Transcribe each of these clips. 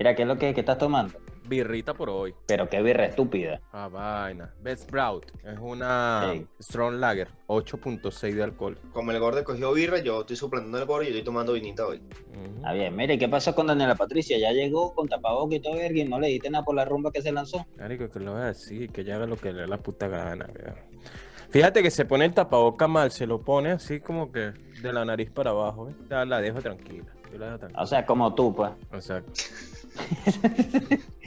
Mira, ¿qué es lo que, que estás tomando? Birrita por hoy. Pero qué birra estúpida. Ah, vaina. Best Sprout. Es una Sí. Strong Lager. 8.6 de alcohol. Como el gordo cogió birra, yo estoy suplantando el gordo y yo estoy tomando vinita hoy. Está bien, mire, ¿qué pasó con Daniela Patricia? Ya llegó con tapabocas y todo, y no le diste nada por la rumba que se lanzó. Marico, que lo voy a decir, que ya haga lo que le dé la puta gana. Fíjate que se pone el tapaboca mal, se lo pone así como que de la nariz para abajo, ¿eh? Ya la dejo tranquila. Yo la dejo tranquila. O sea, como tú, pues. Exacto.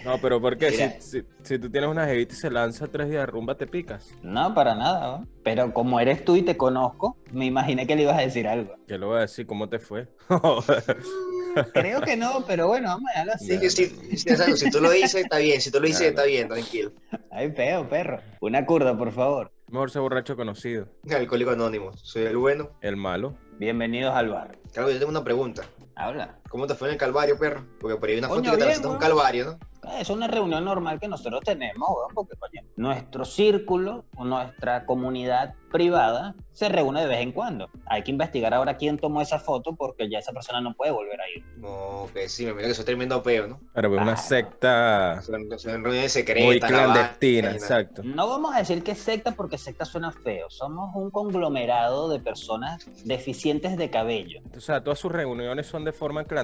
No, pero ¿por qué? Si, Mira. si, si tú tienes una jevita y se lanza tres días de rumba, te picas. No, para nada, ¿no? Pero como eres tú y te conozco, me imaginé que le ibas a decir algo. Que lo voy a decir, ¿cómo te fue? Creo que no, pero bueno, vamos a dejarlo así. Sí, que sí, sí, exacto, si tú lo dices, está bien. Si tú lo dices, Claro. está bien, tranquilo. Ay, feo, perro. Una curda, por favor. Mejor ser borracho conocido. Alcohólico anónimo. Soy el bueno. El malo. Bienvenidos al bar. Claro, yo tengo una pregunta. Habla. ¿Cómo te fue en el Calvario, perro? Porque por ahí hay una foto que te lanzaste un. Calvario, ¿no? Es una reunión normal que nosotros tenemos, weón, porque coño, nuestro círculo o nuestra comunidad privada se reúne de vez en cuando. Hay que investigar ahora quién tomó esa foto porque ya esa persona no puede volver a ir. No, que sí, me mira que soy tremendo peo, ¿no? Pero es una Ah. secta Son, son reuniones secretas. muy la clandestina, exacto. No vamos a decir que es secta porque secta suena feo. Somos un conglomerado de personas deficientes de cabello. O sea, todas sus reuniones son de forma clandestina.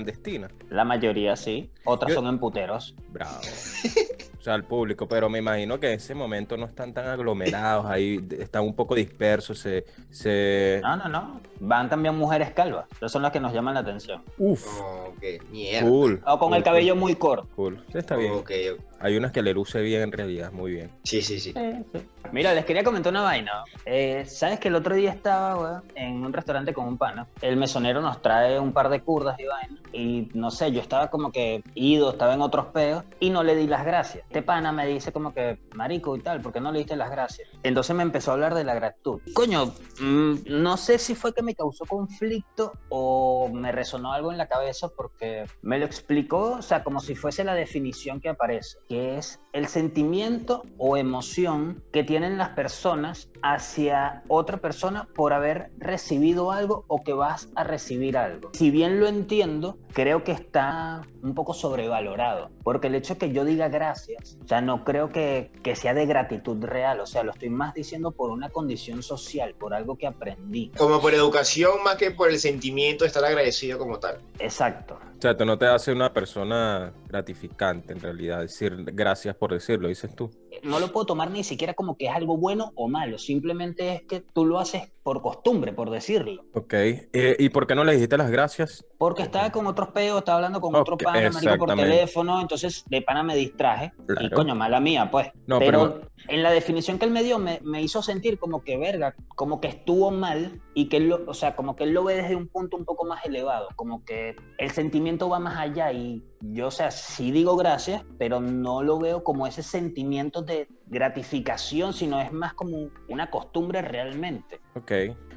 La mayoría sí, otras Yo- son en puteros. Bravo. O sea, al público, pero me imagino que en ese momento no están tan aglomerados, ahí están un poco dispersos, se... se... No, no, no. Van también mujeres calvas. Esas son las que nos llaman la atención. Uf, No, que mierda. cool. O con el cool, cabello muy corto. Cool. está bien. Ok, ok. Hay unas que le luce bien en realidad, muy bien. Sí, sí, sí. Mira, les quería comentar una vaina. Eh, Sabes que el otro día estaba weón, en un restaurante con un pana. El mesonero nos trae un par de curdas y vaina. Y no sé, yo estaba como que ido, estaba en otros peos y no le di las gracias. Este pana me dice como que, marico y tal, ¿por qué no le diste las gracias? Entonces me empezó a hablar de la gratitud. Coño, mm, no sé si fue que me causó conflicto o me resonó algo en la cabeza porque me lo explicó, o sea, como si fuese la definición que aparece, que es el sentimiento o emoción que tienen las personas hacia otra persona por haber recibido algo o que vas a recibir algo. Si bien lo entiendo, creo que está un poco sobrevalorado, porque el hecho de que yo diga gracias, o sea, no creo que, que sea de gratitud real, o sea, lo estoy más diciendo por una condición social, por algo que aprendí. Como por educación más que por el sentimiento de estar agradecido como tal. Exacto. O sea, tú no te hace una persona gratificante en realidad, decir gracias por decirlo, dices tú. no lo puedo tomar ni siquiera como que es algo bueno o malo, simplemente es que tú lo haces por costumbre, por decirlo. Ok. Eh, ¿Y por qué no le dijiste las gracias? Porque estaba con otros peos, estaba hablando con Ok, otro pana, marico, por teléfono, entonces de pana me distraje. Y Claro. coño, mala mía, pues. No, pero, pero- en la definición que él me dio me, me hizo sentir como que verga, como que estuvo mal y que él lo, o sea, como que él lo ve desde un punto un poco más elevado, como que el sentimiento va más allá y yo, o sea, sí digo gracias, pero no lo veo como ese sentimiento de gratificación, sino es más como una costumbre realmente. Ok.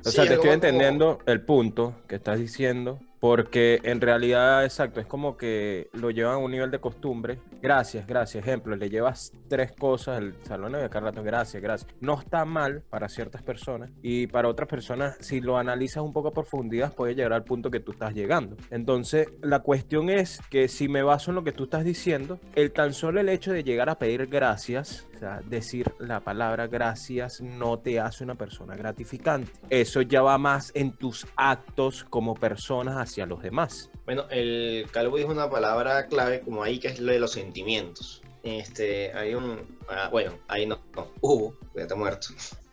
O Sí, sea, te estoy como- entendiendo el punto que estás diciendo, porque en realidad, exacto, es como que lo llevan a un nivel de costumbre. Gracias, gracias. Ejemplo, le llevas tres cosas al salón de Carlato, gracias, gracias. No está mal para ciertas personas y para otras personas, si lo analizas un poco a profundidad, puede llegar al punto que tú estás llegando. Entonces, la cuestión es que si me baso en lo que tú estás diciendo, el tan solo el hecho de llegar a pedir gracias, sea, decir la palabra gracias no te hace una persona gratificante. Eso ya va más en tus actos como personas hacia los demás. Bueno, el Calvo dijo una palabra clave como ahí que es lo de los sentimientos. Este, hay un, ah, bueno, ahí no, no, hubo, ya está muerto,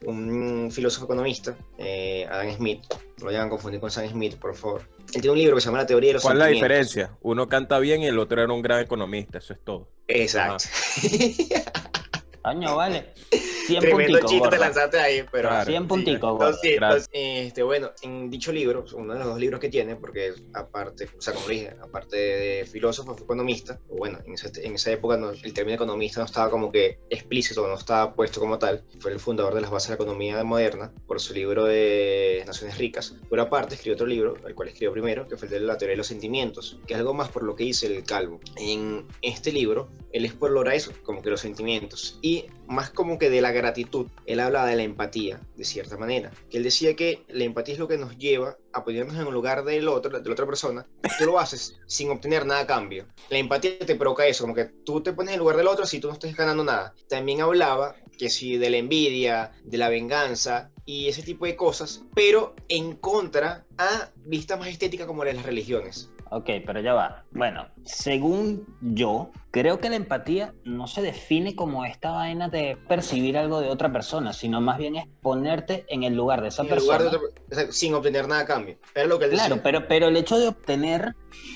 un filósofo economista, eh, Adam Smith, no lo llevan a confundir con Sam Smith, por favor. Él tiene un libro que se llama La teoría de los ¿Cuál es la diferencia? Uno canta bien y el otro era un gran economista, eso es todo. Exacto. Coño, vale. 100 Tremendo chiste te lanzaste ahí, pero... Claro. 100 punticos, Gracias. este, bueno, en dicho libro, uno de los dos libros que tiene, porque aparte, o sea, como dije, aparte de filósofo, fue economista, bueno, en esa, en esa época no- el término economista no estaba como que explícito, no estaba puesto como tal. Fue el fundador de las bases de la economía moderna por su libro de Naciones Ricas. Por aparte, escribió otro libro, el cual escribió primero, que fue el de la teoría de los sentimientos, que es algo más por lo que dice el calvo. En este libro, él explora eso, como que los sentimientos, y más como que de la gratitud, él habla de la empatía, de cierta manera, que él decía que la empatía es lo que nos lleva a ponernos en el lugar del otro, de la otra persona, tú lo haces sin obtener nada a cambio. La empatía te provoca eso, como que tú te pones en el lugar del otro si tú no estás ganando nada. También hablaba que sí de la envidia, de la venganza y ese tipo de cosas, pero en contra a vista más estética como las religiones. Ok, pero ya va. Bueno, según yo, creo que la empatía no se define como esta vaina de percibir algo de otra persona, sino más bien es ponerte en el lugar de esa En el persona. lugar de otra- o sea, sin obtener nada a cambio. Era lo que él Claro, decía. pero, pero el hecho de obtener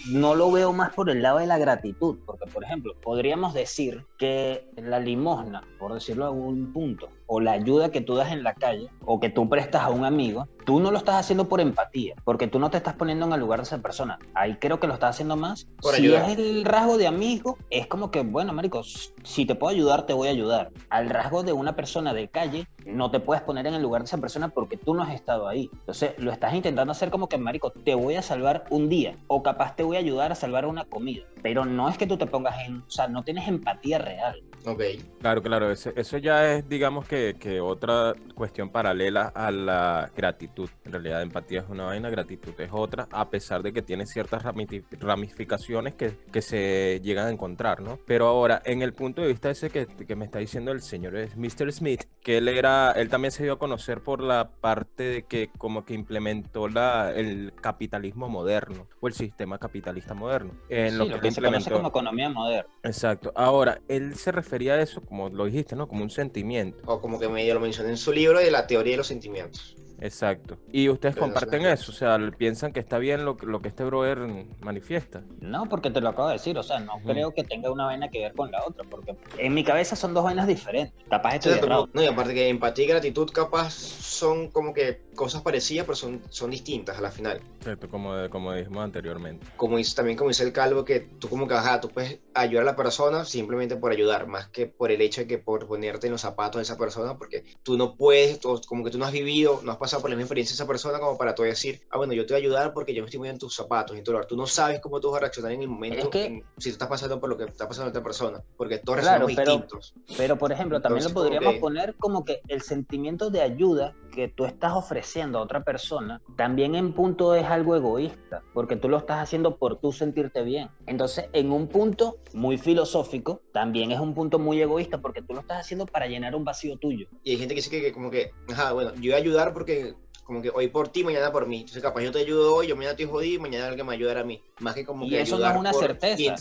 no lo veo más por el lado de la gratitud, porque por ejemplo, podríamos decir que la limosna, por decirlo a algún punto, o la ayuda que tú das en la calle, o que tú prestas a un amigo, tú no lo estás haciendo por empatía, porque tú no te estás poniendo en el lugar de esa persona. Ahí creo que lo estás haciendo más. Por si ayudar. Es el rasgo de amigo, es como que, bueno, marico, si te puedo ayudar, te voy a ayudar. Al rasgo de una persona de calle, no te puedes poner en el lugar de esa persona porque tú no has estado ahí. Entonces, lo estás intentando hacer como que, marico, te voy a salvar un día, o capaz te voy a ayudar a salvar una comida. Pero no es que tú te pongas en, o sea, no tienes empatía real. Ok. Claro, claro, eso, eso ya es, digamos que, que otra cuestión paralela a la gratitud. En realidad, empatía es una vaina, gratitud es otra, a pesar de que tiene ciertas ramificaciones que, que se llegan a encontrar, ¿no? Pero ahora, en el punto de vista ese que, que me está diciendo el señor es Mr. Smith, que él era, él también se dio a conocer por la parte de que como que implementó la, el capitalismo moderno o el sistema capitalista moderno. En Sí, lo lo que, se conoce como economía moderna. Exacto. Ahora, él se refería a eso, como lo dijiste, ¿no? Como un sentimiento. O como que medio lo mencioné en su libro de la teoría de los sentimientos. Exacto. Y ustedes Pero comparten eso, o sea, piensan que está bien lo, que- lo que este brother manifiesta. No, porque te lo acabo de decir, o sea, no creo que tenga una vaina que ver con la otra, porque en mi cabeza son dos vainas diferentes. Capaz estoy como- no, y aparte que empatía y gratitud capaz son como que cosas parecidas, pero son, son distintas a la final. Exacto, como, como dijimos anteriormente. Como dice, también como dice el calvo, que tú como que, ajá, tú puedes ayudar a la persona simplemente por ayudar, más que por el hecho de que por ponerte en los zapatos de esa persona, porque tú no puedes, tú- como que tú no has vivido, no has pasado por la misma experiencia de esa persona como para tú decir, ah, bueno, yo te voy a ayudar porque yo me estoy poniendo en tus zapatos, en tu lugar. Tú no sabes cómo tú vas a reaccionar en el momento, Es que- en- si tú estás pasando por lo que está pasando a otra persona, porque todos Claro, reaccionamos pero- distintos. Pero, por ejemplo, también Entonces, lo como podríamos que- poner como que el sentimiento de ayuda que tú estás ofreciendo a otra persona, también en punto es algo egoísta, porque tú lo estás haciendo por tú sentirte bien. Entonces, en un punto muy filosófico, también es un punto muy egoísta, porque tú lo estás haciendo para llenar un vacío tuyo. Y hay gente que dice que, que como que, ajá, bueno, yo voy a ayudar porque como que hoy por ti, mañana por mí. Entonces capaz yo te ayudo hoy, yo mañana te jodí, mañana alguien me va a mí. Más que como Y que eso no es una certeza.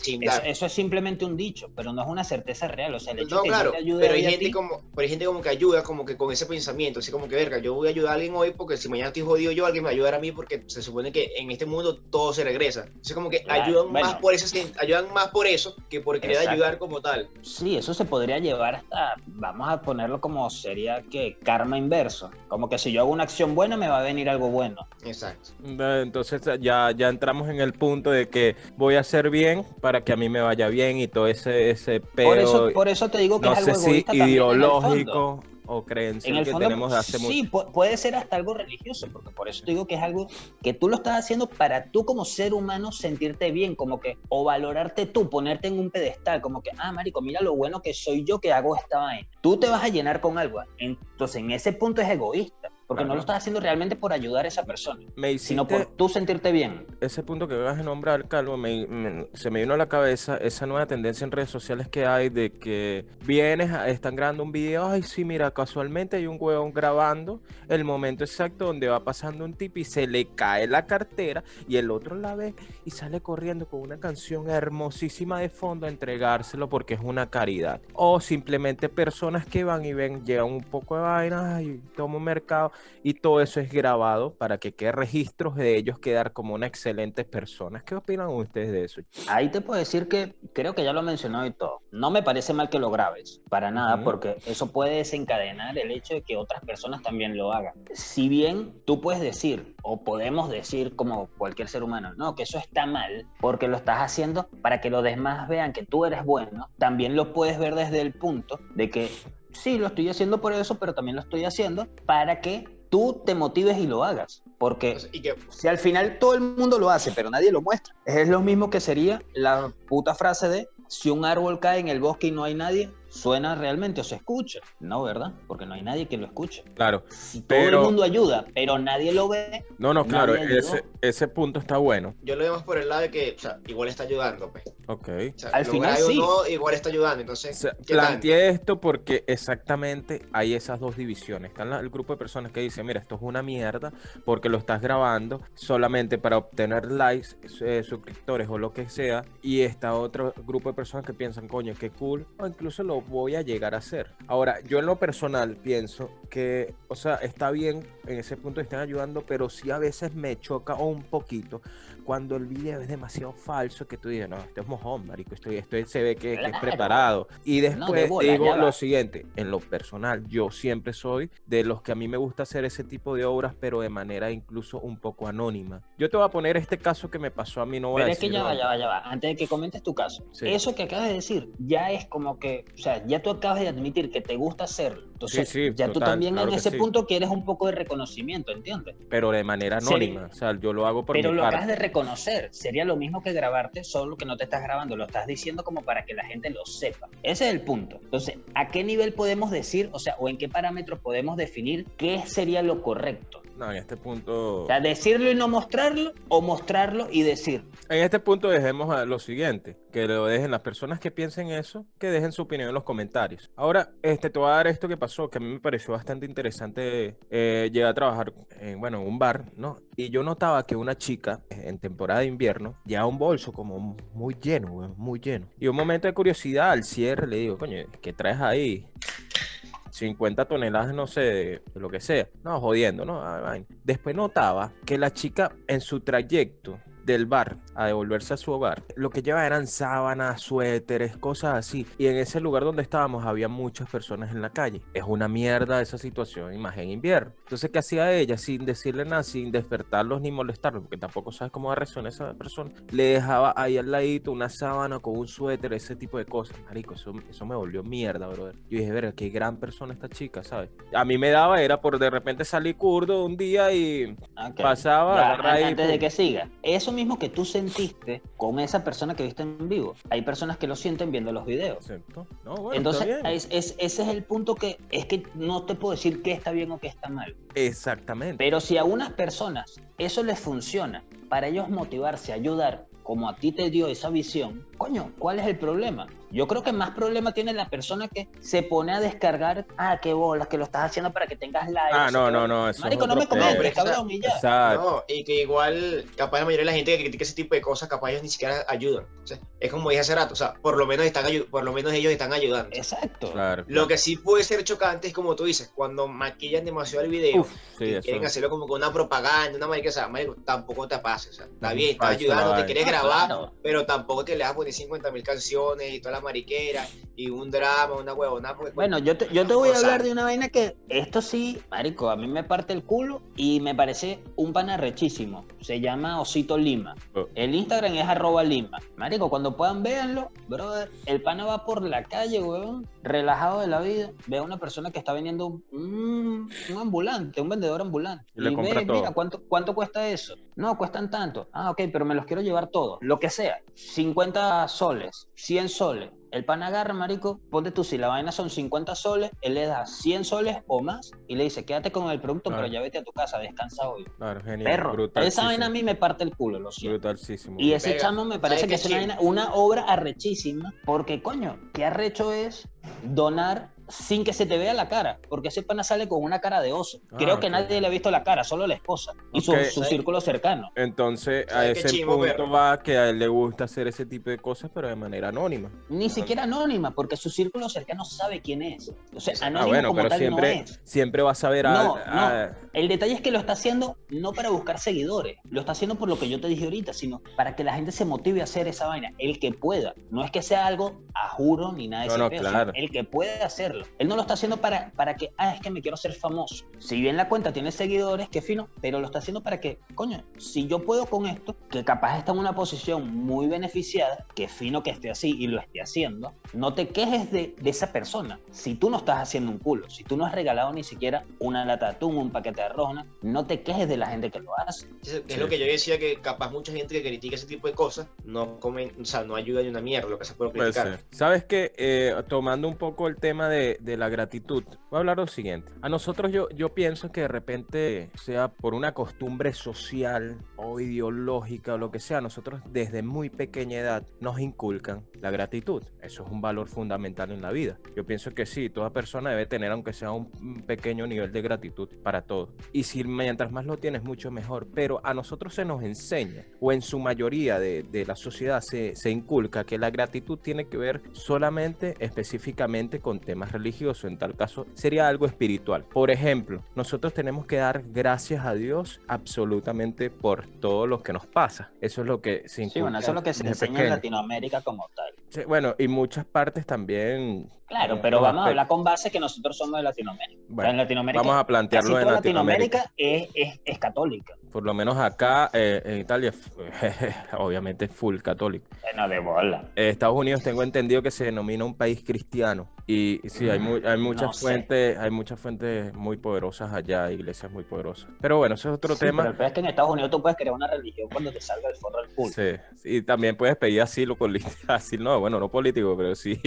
Eso, es simplemente un dicho, pero no es una certeza real. O sea, el hecho No, que claro, yo te ayude pero hay hoy a gente ti- como, pero hay gente como que ayuda como que con ese pensamiento, así como que verga, yo voy a ayudar a alguien hoy porque si mañana estoy jodido yo, alguien me va a mí porque se supone que en este mundo todo se regresa. Entonces como que Claro, ayudan bueno. más por eso, ayudan más por eso que por querer Exacto. ayudar como tal. Sí, eso se podría llevar hasta, vamos a ponerlo como sería que karma inverso. Como que si yo hago una acción buena, me va a venir algo bueno. Exacto. Entonces ya, ya entramos en el punto de que voy a hacer bien para que a mí me vaya bien y todo ese, ese pedo, Por eso, por eso te digo que no es algo sé si egoísta ideológico o creencia En el que fondo, tenemos de hace sí, mucho. puede ser hasta algo religioso, porque por eso te digo que es algo que tú lo estás haciendo para tú como ser humano sentirte bien, como que, o valorarte tú, ponerte en un pedestal, como que, ah, marico, mira lo bueno que soy yo que hago esta vaina. Tú te vas a llenar con algo. Entonces, en ese punto es egoísta, porque no lo estás haciendo realmente por ayudar a esa persona, Me sino por tú sentirte bien. ese punto que vas a nombrar, Calvo, me- me- se me vino a la cabeza esa nueva tendencia en redes sociales que hay de que vienes, están grabando un video, ay, sí, mira, casualmente hay un huevón grabando el momento exacto donde va pasando un tipo y se le cae la cartera y el otro la ve y sale corriendo con una canción hermosísima de fondo a entregárselo porque es una caridad. O simplemente personas que van y ven, llegan un poco de vaina, ay, tomo un mercado y todo eso es grabado para que quede registros de ellos quedar como unas excelentes personas. ¿Qué opinan ustedes de eso? Ahí te puedo decir que creo que ya lo he mencionado y todo. No me parece mal que lo grabes, para nada, porque eso puede desencadenar el hecho de que otras personas también lo hagan. Si bien tú puedes decir, o podemos decir como cualquier ser humano, no, que eso está mal, porque lo estás haciendo para que los demás vean que tú eres bueno, también lo puedes ver desde el punto de que sí, lo estoy haciendo por eso, pero también lo estoy haciendo para que tú te motives y lo hagas. Porque Y que si al final todo el mundo lo hace, pero nadie lo muestra, es lo mismo que sería la puta frase de si un árbol cae en el bosque y no hay nadie, suena realmente o se escucha. No, ¿verdad? Porque no hay nadie que lo escuche. Claro. Si Pero- todo el mundo ayuda, pero nadie lo ve, No, no, claro, ese, ese punto está bueno. Yo lo veo más por el lado de que, o sea, igual está ayudando, pues. Ok. O sea, Al final sí. no, igual está ayudando. Entonces, O sea, ¿qué tal? planteé esto porque exactamente hay esas dos divisiones. Está la- el grupo de personas que dicen, mira, esto es una mierda porque lo estás grabando solamente para obtener likes, eh, suscriptores o lo que sea. Y está otro grupo de personas que piensan, coño, qué cool, o incluso lo voy a llegar a hacer. Ahora, yo en lo personal pienso que, o sea, está bien en ese punto que estén ayudando, pero sí a veces me choca un poquito cuando el video es demasiado falso que tú dices, no, esto es mojón, marico, esto, esto se ve que, que es preparado. Y de después bola, digo lo siguiente, en lo personal, yo siempre soy de los que a mí me gusta hacer ese tipo de obras, pero de manera incluso un poco anónima. Yo te voy a poner este caso que me pasó a mí, no voy Pero a es que decir ya va, ya va, ya va. Antes de que comentes tu caso, Sí. eso que acabas de decir ya es como que, o sea, ya tú acabas de admitir que te gusta hacerlo. Entonces, Sí, sí, ya tú total, también claro en ese sí. punto quieres un poco de reconocimiento, ¿entiendes? pero de manera Sería- anónima. O sea, yo lo hago por Pero mi lo parte. acabas de reconocer. Sería lo mismo que grabarte, solo que no te estás grabando, lo estás diciendo como para que la gente lo sepa. Ese es el punto. Entonces, ¿a qué nivel podemos decir, o sea, o en qué parámetros podemos definir qué sería lo correcto? No, en este punto. O sea, decirlo y no mostrarlo, o mostrarlo y decir. En este punto dejemos a lo siguiente, que lo dejen las personas que piensen eso, que dejen su opinión en los comentarios. Ahora, este, te voy a dar esto que pasó, que a mí me pareció bastante interesante. Eh, llegué a trabajar en, bueno, en un bar, ¿no? Y yo notaba que una chica en temporada de invierno llevaba un bolso como muy lleno, muy lleno. Y un momento de curiosidad al cierre le digo, coño, ¿qué traes ahí? 50 toneladas, no sé, de, lo que sea. No, jodiendo, ¿no? Después notaba que la chica en su trayecto del bar a devolverse a su hogar, lo que lleva eran sábanas, suéteres, cosas así. Y en ese lugar donde estábamos había muchas personas en la calle. Es una mierda esa situación, y más en invierno. Entonces, ¿qué hacía ella? Sin decirle nada, sin despertarlos ni molestarlos, porque tampoco sabes cómo va a reaccionar esa persona. Le dejaba ahí al ladito una sábana con un suéter, ese tipo de cosas. Marico, eso, eso me volvió mierda, brother. Yo dije, verga, qué gran persona esta chica, ¿sabes? A mí me daba, era por de repente salir kurdo un día y pasaba, ya, agarra ahí, antes de que siga. Eso mismo que tú sentiste con esa persona que viste en vivo. Hay personas que lo sienten viendo los videos. No, bueno, Entonces, es- es- ese es el punto que es que no te puedo decir qué está bien o qué está mal. Exactamente. Pero si a unas personas eso les funciona para ellos motivarse ayudar, como a ti te dio esa visión, coño, ¿cuál es el problema? Yo creo que más problema tiene la persona que se pone a descargar, ah, qué bolas, que lo estás haciendo para que tengas likes. Ah, no, no, bolas". no, eso es Marico, no me comentes, pedo. cabrón, y ya. Exacto. No, y que igual, capaz la mayoría de la gente que critica ese tipo de cosas, capaz ellos ni siquiera ayudan. O sea, es como dije hace rato, o sea, por lo menos están por lo menos ellos están ayudando. Exacto. Claro. Lo que sí puede ser chocante es como tú dices, cuando maquillan demasiado el video, Uf, sí, que eso. quieren hacerlo como con una propaganda, una marica, o sea, marico, tampoco te pases, o sea, está Es bien, estás ayudando, te quieres grabar, claro. pero tampoco que le vas a poner 50 mil canciones y toda la mariquera y un drama, una huevona. porque- Bueno, yo te, yo te voy a hablar de una vaina que esto sí, marico, a mí me parte el culo y me parece un pana rechísimo. Se llama Osito Lima. Oh. El Instagram es arroba Lima. Marico, cuando puedan véanlo, brother. El pana va por la calle, weón, relajado de la vida. Ve a una persona que está vendiendo un, un- un ambulante, un vendedor ambulante. Y le Y compra ve, todo. mira, ¿cuánto, ¿cuánto cuesta eso? No, cuestan tanto. Ah, ok, pero me los quiero llevar todos. Lo que sea. 50 soles, 100 soles. El pan agarra, marico, ponte tú, si la vaina son 50 soles, él le da 100 soles o más y le dice, quédate con el producto, Claro. pero ya vete a tu casa, descansa hoy. Claro, genial. Perro, brutalísimo, esa vaina a mí me parte el culo, lo siento. Brutalísimo. Y ese chamo me parece ¿sabes que es una, vaina- una obra arrechísima, porque coño, qué arrecho es donar sin que se te vea la cara, porque ese pana sale con una cara de oso. Ah, Creo que nadie le ha visto la cara, solo la esposa y su, Ok. su círculo cercano. Entonces, a ¿Sabes qué ese chimbo, punto perro? va que a él le gusta hacer ese tipo de cosas, pero de manera anónima. Ni siquiera anónima, porque su círculo cercano sabe quién es. O sea, Ah, anónimo Ah, bueno, como pero tal siempre, no es. siempre va a saber a, No, a- El detalle es que lo está haciendo no para buscar seguidores, lo está haciendo por lo que yo te dije ahorita, sino para que la gente se motive a hacer esa vaina, el que pueda. No es que sea algo a juro ni nada de No, ese no, claro. el que puede hacerlo. Hacerlo. Él no lo está haciendo para, para que, ah, es que me quiero ser famoso. Si bien la cuenta tiene seguidores, qué fino, pero lo está haciendo para que, coño, si yo puedo con esto, que capaz está en una posición muy beneficiada, que fino que esté así y lo esté haciendo, no te quejes de, de esa persona. Si tú no estás haciendo un culo, si tú no has regalado ni siquiera una lata de atún, un paquete de arroz, no te quejes de la gente que lo hace. Es, es lo que yo decía que capaz mucha gente que critica ese tipo de cosas no come, o sea, no ayuda ni una mierda lo que se puede Puede criticar. ser. Sabes que eh, tomando un poco el tema de, de la gratitud, voy a hablar lo siguiente. A nosotros yo, yo pienso que de repente, sea por una costumbre social o ideológica o lo que sea, nosotros desde muy pequeña edad nos inculcan la gratitud. Eso es un valor fundamental en la vida. Yo pienso que sí, toda persona debe tener, aunque sea un pequeño nivel de gratitud para todo. Y si mientras más lo tienes, mucho mejor. Pero a nosotros se nos enseña, o en su mayoría de, de la sociedad se, se inculca que la gratitud tiene que ver solamente, específicamente con temas religiosos. En tal caso, sería algo espiritual. Por ejemplo, nosotros tenemos que dar gracias a Dios absolutamente por todo lo que nos pasa. Eso es lo que se. Sí, bueno, eso es lo que se enseña en. Latinoamérica como tal. Sí, bueno, y muchas partes también. Claro, pero los vamos a aspectos. hablar con base que nosotros somos de Latinoamérica. O sea, Bueno, en Latinoamérica, Vamos a plantearlo en Latinoamérica. Latinoamérica es, es, es católica. Por lo menos acá eh, en Italia, obviamente full católico. Bueno, de bola. Eh, Estados Unidos tengo entendido que se denomina un país cristiano y sí, hay, mu- hay muchas No sé. fuentes, hay muchas fuentes muy poderosas allá, iglesias muy poderosas. Pero bueno, eso es otro Sí, pero tema. el peor es que en Estados Unidos tú puedes crear una religión cuando te salga el forro del culo. Sí, y también puedes pedir asilo político, asilo, no, bueno, no político, pero sí.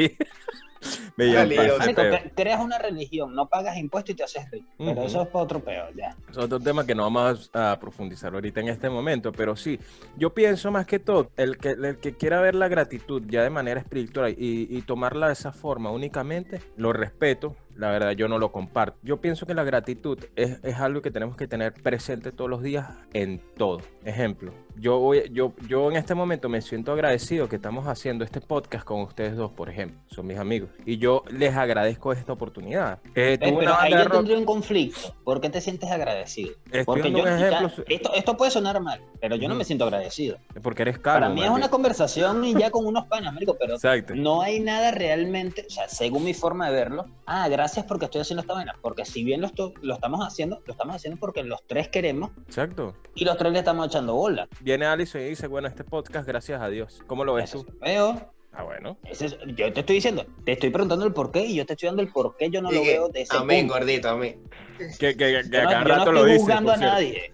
Creas una religión, no pagas impuestos y te haces rico. Pero Ujú. eso es para otro peor, ya. Es otro tema que no vamos a a profundizar ahorita en este momento, pero sí, yo pienso más que todo, el que, el que quiera ver la gratitud ya de manera espiritual y, y tomarla de esa forma únicamente, lo respeto, la verdad yo no lo comparto. Yo pienso que la gratitud es, es algo que tenemos que tener presente todos los días en todo. Ejemplo, yo, voy, yo, yo en este momento me siento agradecido que estamos haciendo este podcast con ustedes dos, por ejemplo, son mis amigos, y yo les agradezco esta oportunidad. Eh, Eh, pero ahí yo rock- tendría un conflicto. ¿Por qué te sientes agradecido? Estoy Porque dando yo, un ya- ejemplo, esto, esto puede sonar mal, pero yo no me siento agradecido. porque eres calvo. Para mí es una conversación y ya con unos panas, marico, pero Exacto. no hay nada realmente, o sea, según mi forma de verlo, ah, gracias porque estoy haciendo esta vaina, porque si bien lo, esto- lo estamos haciendo, lo estamos haciendo porque los tres queremos Exacto. y los tres le estamos echando bola. Viene Alison y dice, bueno, este podcast, gracias a Dios. ¿Cómo lo ves Eso tú? feo. Ah, bueno. Ese es- yo te estoy diciendo, te estoy preguntando el por qué y yo te estoy dando el por qué yo no lo que, veo de ese amén, punto. gordito, amén. Que, que, que Yo no, a cada yo no rato lo estoy dice. juzgando por a cierto. nadie.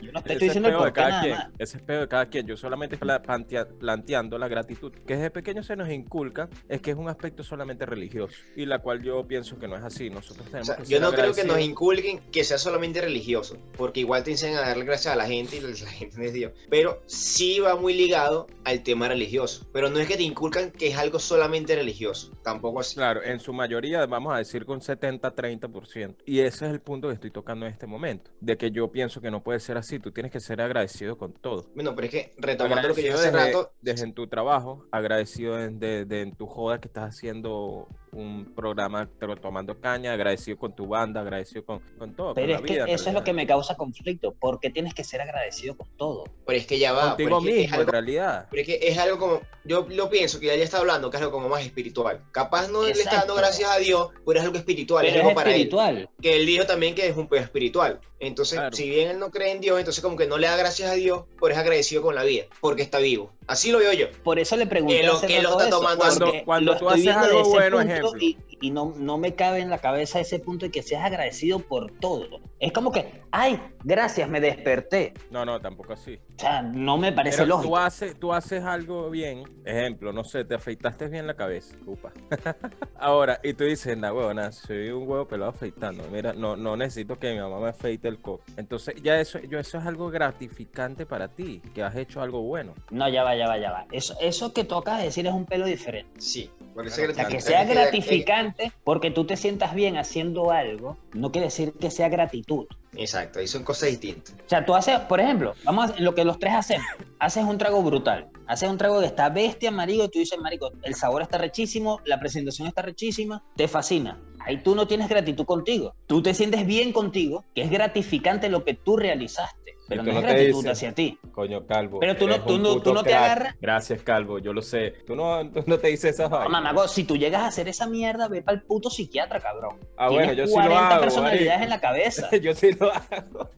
Yo no te estoy diciendo el pedo de por qué cada nada quien. más. Ese es pedo de cada quien. Yo solamente pla- plantea- planteando la gratitud, que desde pequeño se nos inculca, es que es un aspecto solamente religioso, y la cual yo pienso que no es así. Nosotros O tenemos sea, que yo ser no creo que nos inculquen que sea solamente religioso, porque igual te enseñan a darle gracias a la gente y la gente no es Dios. Pero sí va muy ligado al tema religioso. Pero no es que te inculcan que es algo solamente religioso, tampoco así. Claro, en su mayoría vamos a decir con 70-30%. Y ese es el punto que estoy tocando en este momento, de que yo pienso que no puede ser así, tú tienes que ser agradecido con todo. Bueno, pero es que retomando lo que yo hace desde, rato, desde en tu trabajo, agradecido en, de, de en tu joda que estás haciendo un programa pero tomando caña, agradecido con tu banda, agradecido con, con todo. Pero con es la que vida, eso es lo que me causa conflicto, porque tienes que ser agradecido con todo. pero es que ya va. pero Contigo es que es mismo, en algo- realidad. Pero es que es algo como, yo lo pienso que ya está hablando, que es algo como más espiritual. Capaz no le está Exacto. dando gracias a Dios, pero es algo espiritual, Pero es algo es para él. espiritual. Que él dijo también que es un pedo espiritual. Entonces, Claro. si bien él no cree en Dios, entonces como que no le da gracias a Dios, pero es agradecido con la vida, porque está vivo. Así lo veo yo. Por eso le pregunté Que lo- que lo está eso, tomando Cuando- cuando lo tú haces algo bueno, ejemplo. Y, y no, no me cabe en la cabeza ese punto de que seas agradecido por todo. Es como que, ay, gracias, me desperté. No, no, tampoco así. O sea, no me parece Pero lógico. tú haces, tú haces algo bien, ejemplo, no sé, te afeitaste bien la cabeza, upa. Ahora, y tú dices, nah, huevona, soy un huevo pelado afeitando. Mira, no, no necesito que mi mamá me afeite el coco. Entonces, ya eso, yo, eso es algo gratificante para ti, que has hecho algo bueno. No, ya va, ya va, ya va. Eso, eso que de decir es un pelo diferente. Sí. Por eso Claro, O sea, que sea gratificante porque tú te sientas bien haciendo algo, no quiere decir que sea gratitud. Exacto, y son cosas distintas. O sea, tú haces, por ejemplo, vamos a lo que los tres hacemos. Haces un trago brutal. Haces un trago que está bestia, marico, y tú dices, marico, el sabor está rechísimo, la presentación está rechísima, te fascina. Ahí tú no tienes gratitud contigo. Tú te sientes bien contigo, que es gratificante lo que tú realizaste. pero no es gratitud dices, hacia ti. Coño, Calvo. Pero tú no- tú no- tú no te agarras- Gracias, Calvo, yo lo sé. Tú no, tú no te dices esas vainas. mamago, si tú llegas a hacer esa mierda, ve para el puto psiquiatra, cabrón. Ah, bueno, yo sí lo 40 hago, personalidades marico. en la cabeza. yo sí lo hago.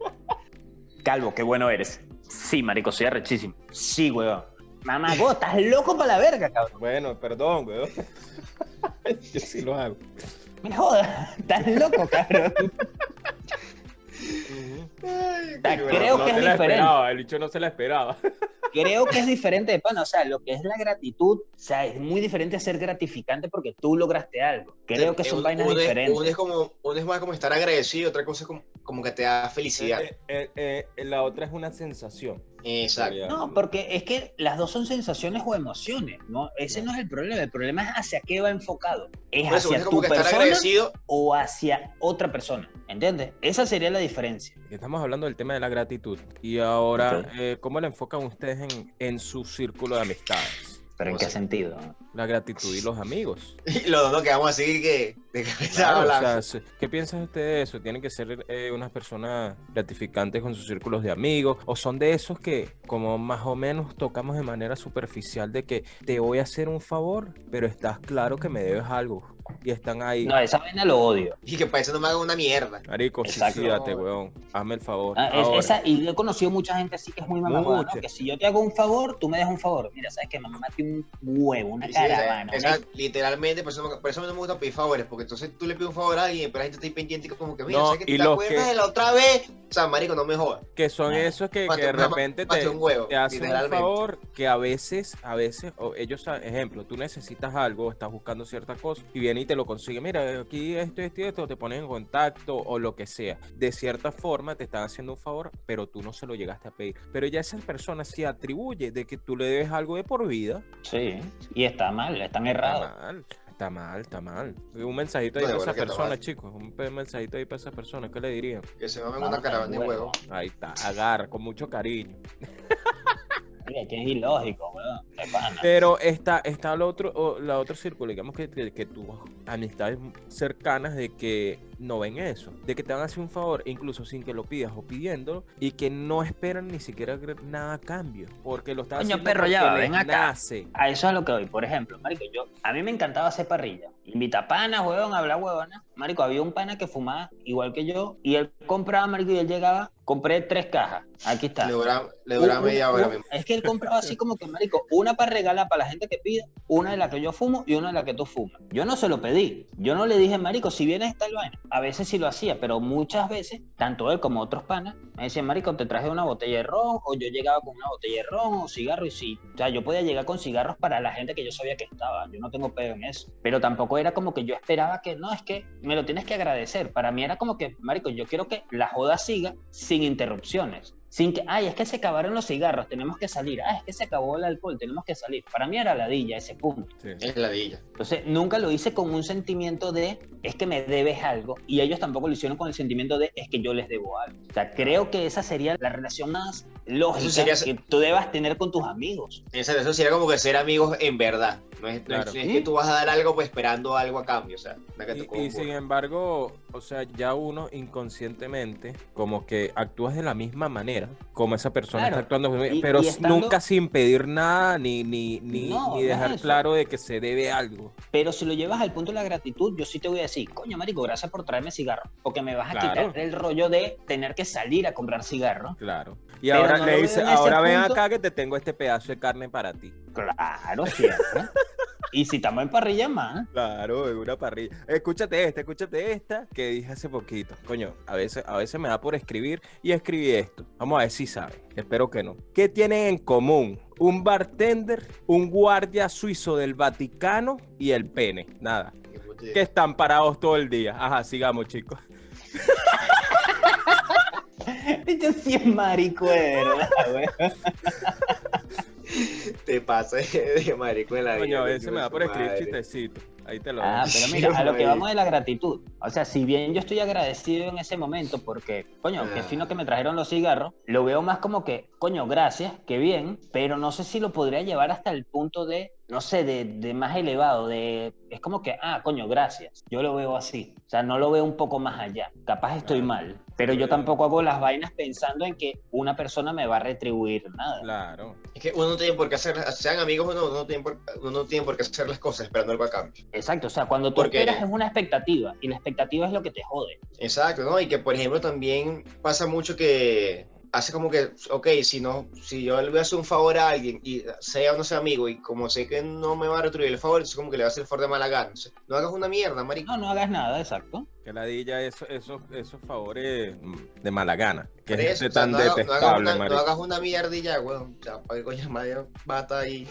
Calvo, qué bueno eres. Sí, marico, soy arrechísimo. Sí, weón. Mamago, estás loco para la verga, cabrón. Bueno, perdón, weón. yo sí lo hago. Me jodas, estás loco, cabrón. Ay, creo no que es diferente. esperaba, el bicho no se la esperaba. Creo que es diferente de pana. O sea, lo que es la gratitud, o sea, es muy diferente a ser gratificante porque tú lograste algo. Creo que son vainas es- diferentes. Uno es, como, uno es más como estar agradecido, otra cosa es como, como que te da felicidad. Eh, eh, eh, la otra es una sensación. Exacto. No, porque es que las dos son sensaciones o emociones, ¿no? Ese no es el problema, el problema es hacia qué va enfocado. ¿Es Por eso, uno hacia es tu persona agradecido. o hacia otra persona? ¿Entiendes? Esa sería la diferencia. Estamos hablando del tema de la gratitud. Y ahora, eh, ¿cómo la enfocan ustedes en, en su círculo de amistades? ¿Pero en ¿Cómo qué sentido? La gratitud y los amigos. Y los dos nos quedamos así que. De que estaba Claro, o sea, se- ¿qué piensas usted de eso? ¿Tienen que ser eh, unas personas gratificantes con sus círculos de amigos? ¿O son de esos que como más o menos tocamos de manera superficial de que te voy a hacer un favor, pero estás claro que me debes algo? Y están ahí. No, esa vaina lo odio. Y que para eso no me hagan una mierda. Marico, suicídate, weón. Hazme el favor. Ah, es- esa, y he conocido mucha gente así que es muy mamá, Mucha. Que si yo te hago un favor, tú me das un favor. Mira, ¿sabes qué? Mamá tiene un huevo, una Sí, o sea, una- literalmente, por eso, por eso no me gusta pedir favores, porque entonces tú le pides un favor a alguien, pero la gente está ahí pendiente como que, mira, No, ¿sabes que y te acuerdas que- de la otra vez? O sea, marico, no me jodas. que son Ah, esos que, Mate- que de repente mate te, un huevo, te hacen un favor que a veces, a veces, o ellos, ejemplo, tú necesitas algo, estás buscando cierta cosa y viene y te lo consigue. Mira, aquí esto, esto y esto, te ponen en contacto o lo que sea. De cierta forma te están haciendo un favor, pero tú no se lo llegaste a pedir. Pero ya esa persona se atribuye de que tú le debes algo de por vida. Sí, y está mal, están Está errados. mal, está mal, está mal. Un mensajito ahí No, para esa verdad que está persona, mal. chicos. Un mensajito ahí para esa persona, ¿qué le dirían? Que se mamen Vamos una caravana de huevo. Ahí está, agarra, con mucho cariño. Mira, que es ilógico, weón. Pero está, está el otro, o la otro círculo, digamos que, que, que tus amistades cercanas de que no ven eso, de que te van a hacer un favor, incluso sin que lo pidas o pidiéndolo, y que no esperan ni siquiera nada a cambio, porque lo Coño, haciendo perro, ya ven acá. nace. A eso es a lo que voy. Por ejemplo, marico, yo, a mí me encantaba hacer parrilla. Invita panas, huevón, habla huevona. Marico, había un pana que fumaba igual que yo y él compraba, marico, y él llegaba, compré tres cajas. Aquí está. Le dura, le dura Un- media un- hora. un- mismo. Es que él compraba así como que, marico, una para regalar para la gente que pida, una de la que yo fumo y una de la que tú fumas. Yo no se lo pedí. Yo no le dije, marico, si vienes está el vaina. A veces sí lo hacía, pero muchas veces, tanto él como otros panas, me decían, marico, te traje una botella de ron, o yo llegaba con una botella de ron o cigarro y sí. O sea, yo podía llegar con cigarros para la gente que yo sabía que estaba. Yo no tengo pedo en eso. Pero tampoco era como que yo esperaba que, no, es que me lo tienes que agradecer. Para mí era como que, marico, yo quiero que la joda siga sin interrupciones. Sin que, ay, es que se acabaron los cigarros, tenemos que salir. Ah, es que se acabó el alcohol, tenemos que salir. Para mí era ladilla ese punto. Sí. Es ladilla. Entonces, nunca lo hice con un sentimiento de, es que me debes algo. Y ellos tampoco lo hicieron con el sentimiento de, es que yo les debo algo. O sea, creo que esa sería la relación más lógica sería- que tú debas tener con tus amigos. Eso, eso sería como que ser amigos en verdad. No es, no es- Claro. no es que tú vas a dar algo pues esperando algo a cambio. O sea, es que Y, y sin embargo, o sea, ya uno inconscientemente como que actúas de la misma manera como esa persona Claro. está actuando, Y- pero y estando- nunca sin pedir nada ni, ni, ni, No, ni no es dejar claro de que se debe algo. Pero si lo llevas al punto de la gratitud, yo sí te voy a decir, coño, marico, gracias por traerme cigarro. Porque me vas a Claro. quitar el rollo de tener que salir a comprar cigarro. Claro. Y Pero ahora no le dice, ahora ven acá que te tengo este pedazo de carne para ti. Claro, cierto. y si estamos en parrilla más. Claro, en una parrilla. Escúchate esta, escúchate esta que dije hace poquito. Coño, a veces, a veces me da por escribir y escribí esto. Vamos a ver si saben. Espero que no. ¿Qué tienen en común? Un bartender, un guardia suizo del Vaticano y el pene. Nada. Que están parados todo el día. Ajá, sigamos, chicos. Yo sí es güey. Te pasa de marico en la vida. Coño, a veces coño, me da por escribir madre. chistecitos. Ahí te lo Ah, pero mira, a lo que vamos de la gratitud. O sea, si bien yo estoy agradecido en ese momento porque, coño, qué Ah. fino que me trajeron los cigarros, lo veo más como que, coño, gracias, qué bien, pero no sé si lo podría llevar hasta el punto de, no sé, de, de más elevado, de, es como que, ah, coño, gracias. Yo lo veo así. O sea, no lo veo un poco más allá. Capaz estoy Claro. mal, pero yo tampoco hago las vainas pensando en que una persona me va a retribuir nada. Claro. Es que uno no tiene por qué hacer, sean amigos o no, uno no tiene por, uno no tiene por qué hacer las cosas esperando algo a cambio. Exacto, o sea, cuando tú Porque- esperas es una expectativa y la expectativa es lo que te jode. Exacto, ¿no? Y que, por ejemplo, también pasa mucho que hace como que, ok, si no, si yo le voy a hacer un favor a alguien y sea o no sea amigo y como sé que no me va a retribuir el favor, es como que le va a hacer el favor de mala gana. Entonces, no hagas una mierda, marico. No, no hagas nada, exacto. Que ladilla eso, esos, esos favores mm, de mala gana. Que es eso, gente o sea, tan no, hagas- no hagas detestable, una, no hagas una mierda y ya, weón. O sea, para qué coño madre va a estar ahí.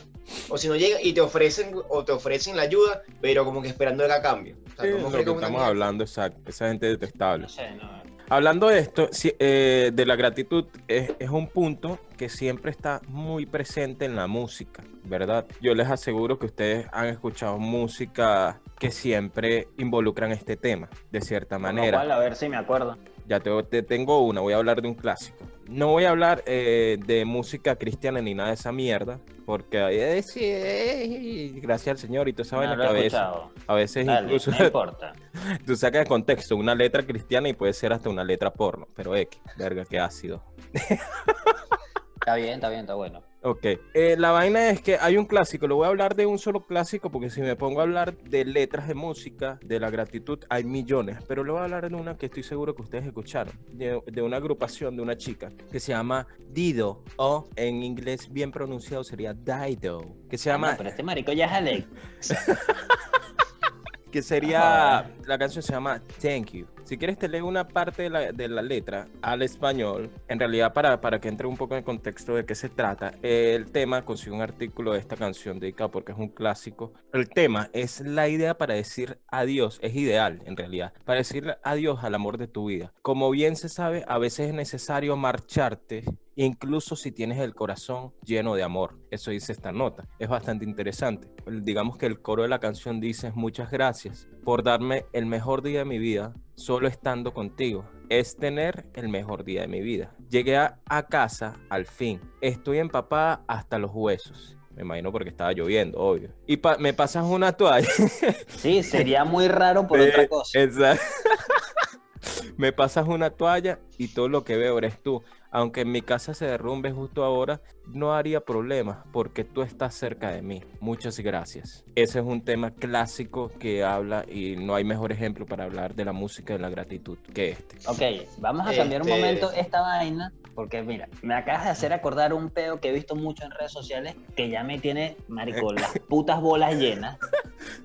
O si no llega y te ofrecen, o te ofrecen la ayuda, pero como que esperando el a cambio. O sea, Sí, no es lo que estamos mierda. hablando, exacto. Esa gente detestable. No sé, no. Hablando de esto, eh, de la gratitud, es, es un punto que siempre está muy presente en la música, ¿verdad? Yo les aseguro que ustedes han escuchado música que siempre involucran este tema, de cierta manera. cual, a ver si me acuerdo. Ya te, te tengo una, voy a hablar de un clásico. No voy a hablar eh, de música cristiana ni nada de esa mierda, porque ahí es- eh, gracias al Señor y toda esa No lo que a veces, escuchado. a veces Dale, incluso no importa. tú sacas de contexto una letra cristiana y puede ser hasta una letra porno, pero X, verga, qué ácido. Está bien, está bien, está bueno. Ok, eh, la vaina es que hay un clásico, lo voy a hablar de un solo clásico porque si me pongo a hablar de letras de música, de la gratitud, hay millones, pero le voy a hablar de una que estoy seguro que ustedes escucharon, de, de una agrupación de una chica que se llama Dido, o en inglés bien pronunciado sería Dido, que se Ah, llama, no, pero este marico ya es Alex. que sería, Ah. la canción se llama Thank You. Si quieres te leo una parte de la, de la letra al español, en realidad para, para que entre un poco en el contexto de qué se trata, el tema, consigo un artículo de esta canción dedicado porque es un clásico, el tema es la idea para decir adiós, es ideal en realidad, para decirle adiós al amor de tu vida. Como bien se sabe, a veces es necesario marcharte incluso si tienes el corazón lleno de amor. Eso dice esta nota. Es bastante interesante. Digamos que el coro de la canción dice muchas gracias por darme el mejor día de mi vida solo estando contigo. Es tener el mejor día de mi vida. Llegué a, a casa al fin. Estoy empapada hasta los huesos. Me imagino porque estaba lloviendo, obvio. Y pa- me pasas una toalla. Sí, sería muy raro por otra cosa. Exacto. Me pasas una toalla y todo lo que veo eres tú. Aunque en mi casa se derrumbe justo ahora, no haría problema porque tú estás cerca de mí. Muchas gracias. Ese es un tema clásico que habla y no hay mejor ejemplo para hablar de la música de la gratitud que este. Ok, vamos a cambiar un Este- momento esta vaina, porque mira, me acabas de hacer acordar un peo que he visto mucho en redes sociales que ya me tiene, marico, las putas bolas llenas.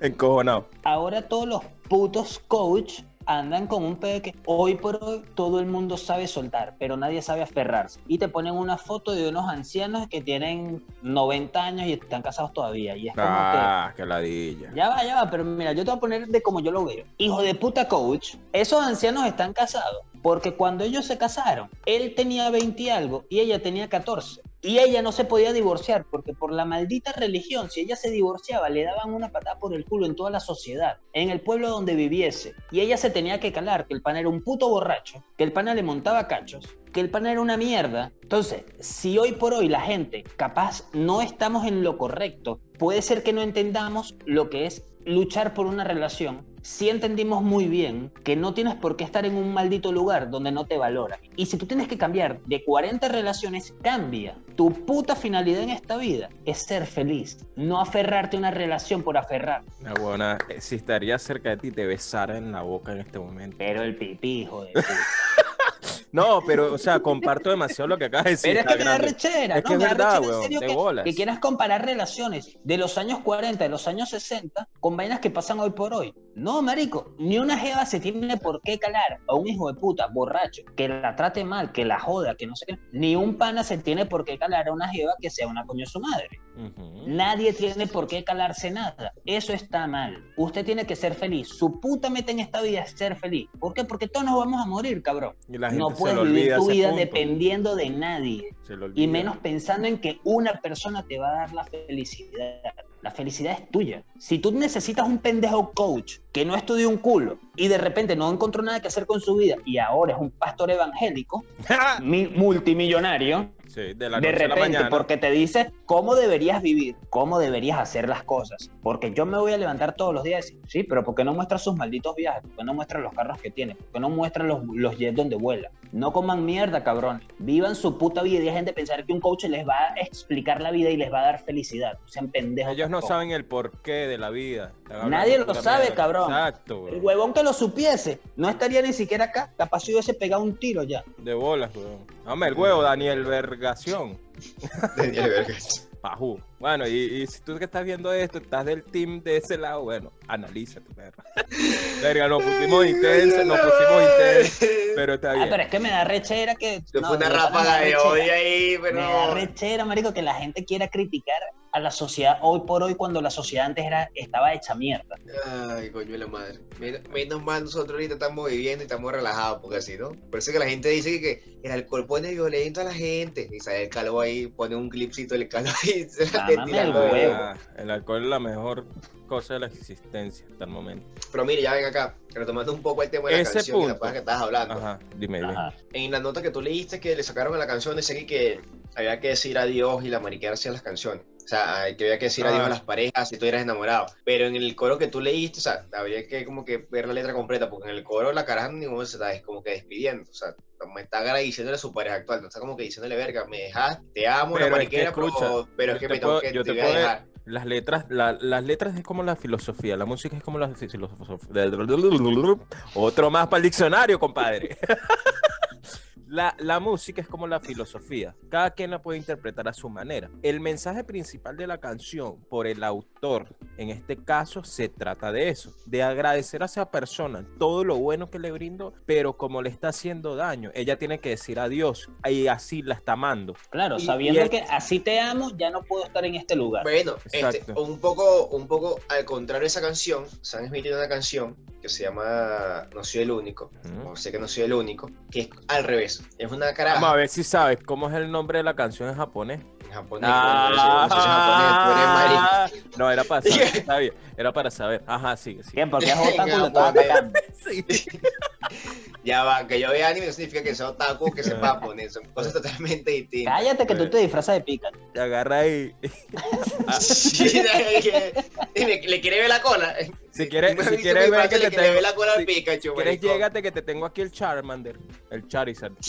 Encojonado. Ahora todos los putos coach andan con un pedo que hoy por hoy todo el mundo sabe soltar, pero nadie sabe aferrarse. Y te ponen una foto de unos ancianos que tienen 90 años y están casados todavía. Y es como que... Ah, qué ladilla. Ya va, ya va, pero mira, yo te voy a poner de como yo lo veo. Hijo de puta coach, esos ancianos están casados porque cuando ellos se casaron, él tenía 20 y algo y ella tenía 14. Y ella no se podía divorciar porque por la maldita religión, si ella se divorciaba, le daban una patada por el culo en toda la sociedad, en el pueblo donde viviese. Y ella se tenía que calar que el pan era un puto borracho, que el pana le montaba cachos, que el pan era una mierda. Entonces, si hoy por hoy la gente capaz no estamos en lo correcto, puede ser que no entendamos lo que es luchar por una relación. Si entendimos muy bien que no tienes por qué estar en un maldito lugar donde no te valora. Y si tú tienes que cambiar de 40 relaciones, cambia. Tu puta finalidad en esta vida es ser feliz, no aferrarte a una relación por aferrar. Una buena, eh, si estaría cerca de ti, te besara en la boca en este momento. Pero el pipí, hijo de puta. No, pero, o sea, comparto demasiado lo que acabas de decir. Pero es que me da rechera, Es ¿no? que es me da verdad, rechera weón, de que, bolas. que quieras comparar relaciones de los años 40, de los años 60, con vainas que pasan hoy por hoy. No, marico, ni una jeva se tiene por qué calar a un hijo de puta borracho que la trate mal, que la joda, que no sé qué. Ni un pana se tiene por qué calar a una jeva que sea una coño su madre. Ujú. Nadie tiene por qué calarse nada. Eso está mal. Usted tiene que ser feliz. Su puta meta en esta vida es ser feliz. ¿Por qué? Porque todos nos vamos a morir, cabrón. Y la No gente se puedes vivir tu vida punto. dependiendo de nadie. Y menos pensando en que una persona te va a dar la felicidad. la felicidad es tuya. Si tú necesitas un pendejo coach que no estudió un culo y de repente no encontró nada que hacer con su vida y ahora es un pastor evangélico, mi- multimillonario, Sí, de la de noche a la repente, mañana. porque te dice cómo deberías vivir, cómo deberías hacer las cosas. Porque yo me voy a levantar todos los días y decir, sí, pero ¿por qué no muestra sus malditos viajes? ¿Por qué no muestra los carros que tiene? ¿Por qué no muestra los, los jets donde vuela? No coman mierda, cabrón. Vivan su puta vida y dejen de pensar que un coach les va a explicar la vida y les va a dar felicidad. No sean pendejos. Ellos no saben el porqué de la vida. Nadie lo sabe, mierda. cabrón. Exacto, El weón. huevón que lo supiese no estaría ni siquiera acá. Capaz si hubiese pegado un tiro ya. De bolas, weón. Dame el huevo, Daniel Vergación. Daniel Vergas. Pajú. Bueno, y, y si tú que estás viendo esto, estás del team de ese lado, bueno, analízate, perro. Verga, nos pusimos intensos, nos pusimos intensos, pero está Ah, bien. pero es que me da rechera que. Fue no, una verdad me ráfaga da de rechera. odio ahí, pero. Me da rechera, marico, que la gente quiera criticar a la sociedad hoy por hoy cuando la sociedad antes era, estaba hecha mierda. Ay, coño de la madre. Menos, mal nosotros ahorita estamos viviendo y estamos relajados, porque así, ¿no? Por eso que la gente dice que, que el alcohol pone violento a la gente. Y sale el calvo ahí, pone un clipcito del calvo ahí. Mámame el huevo. Ah, alcohol es la mejor cosa de la existencia hasta el momento. Pero mire, ya ven acá, retomando un poco el tema de la Ese canción y la punto. paja que estabas hablando. Ajá, dime, dime. Ajá. En la nota que tú leíste que le sacaron a la canción, decía que, que había que decir adiós y la mariquera hacía las canciones. O sea, que había que decir Ah. adiós a las parejas si tú eras enamorado. Pero en el coro que tú leíste, o sea, habría que como que ver la letra completa, porque en el coro la caraja ni modo se está es como que despidiendo. O sea, me está agradeciéndole a su pareja actual, no está como que diciéndole, verga, me dejas, te amo, Pero la es que mariquera, pero, escucha, pero es que te me tengo puedo- que, yo te te voy a puedo- dejar. Las letras, la- las letras es como la filosofía, la música es como la filosofía. Otro más para el diccionario, compadre. La, la música es como la filosofía. Cada quien la puede interpretar a su manera. El mensaje principal de la canción por el autor, en este caso, se trata de eso. De agradecer a esa persona todo lo bueno que le brindó, pero como le está haciendo daño, ella tiene que decir adiós y así la está amando. Claro, Y- sabiendo y el- que así te amo, ya no puedo estar en este lugar. Bueno, este, Exacto. un poco, un poco al contrario de esa canción, Sam Smith tiene una canción que se llama No soy el único, o sé que no soy el único, que es al revés. Es una caraja Vamos a ver si sabes cómo es el nombre de la canción en japonés. Japonés. tú eres. Ah, no, era para saber, está bien, era para saber. Ajá, sigue, sigue. ¿Qué? Porque es otaku. Sí. Ya va, que yo vea anime no significa que sea otaku que sepa japonés, son cosas totalmente distintas. Cállate que tú te disfrazas de Pikachu. Te agarra ahí. Ah, Sí, le, le quiere ver la cola. Si quieres, si quieres ver que te tengo, la cola al si Pikachu, quieres llégate que te tengo aquí el Charmander, el Charizard.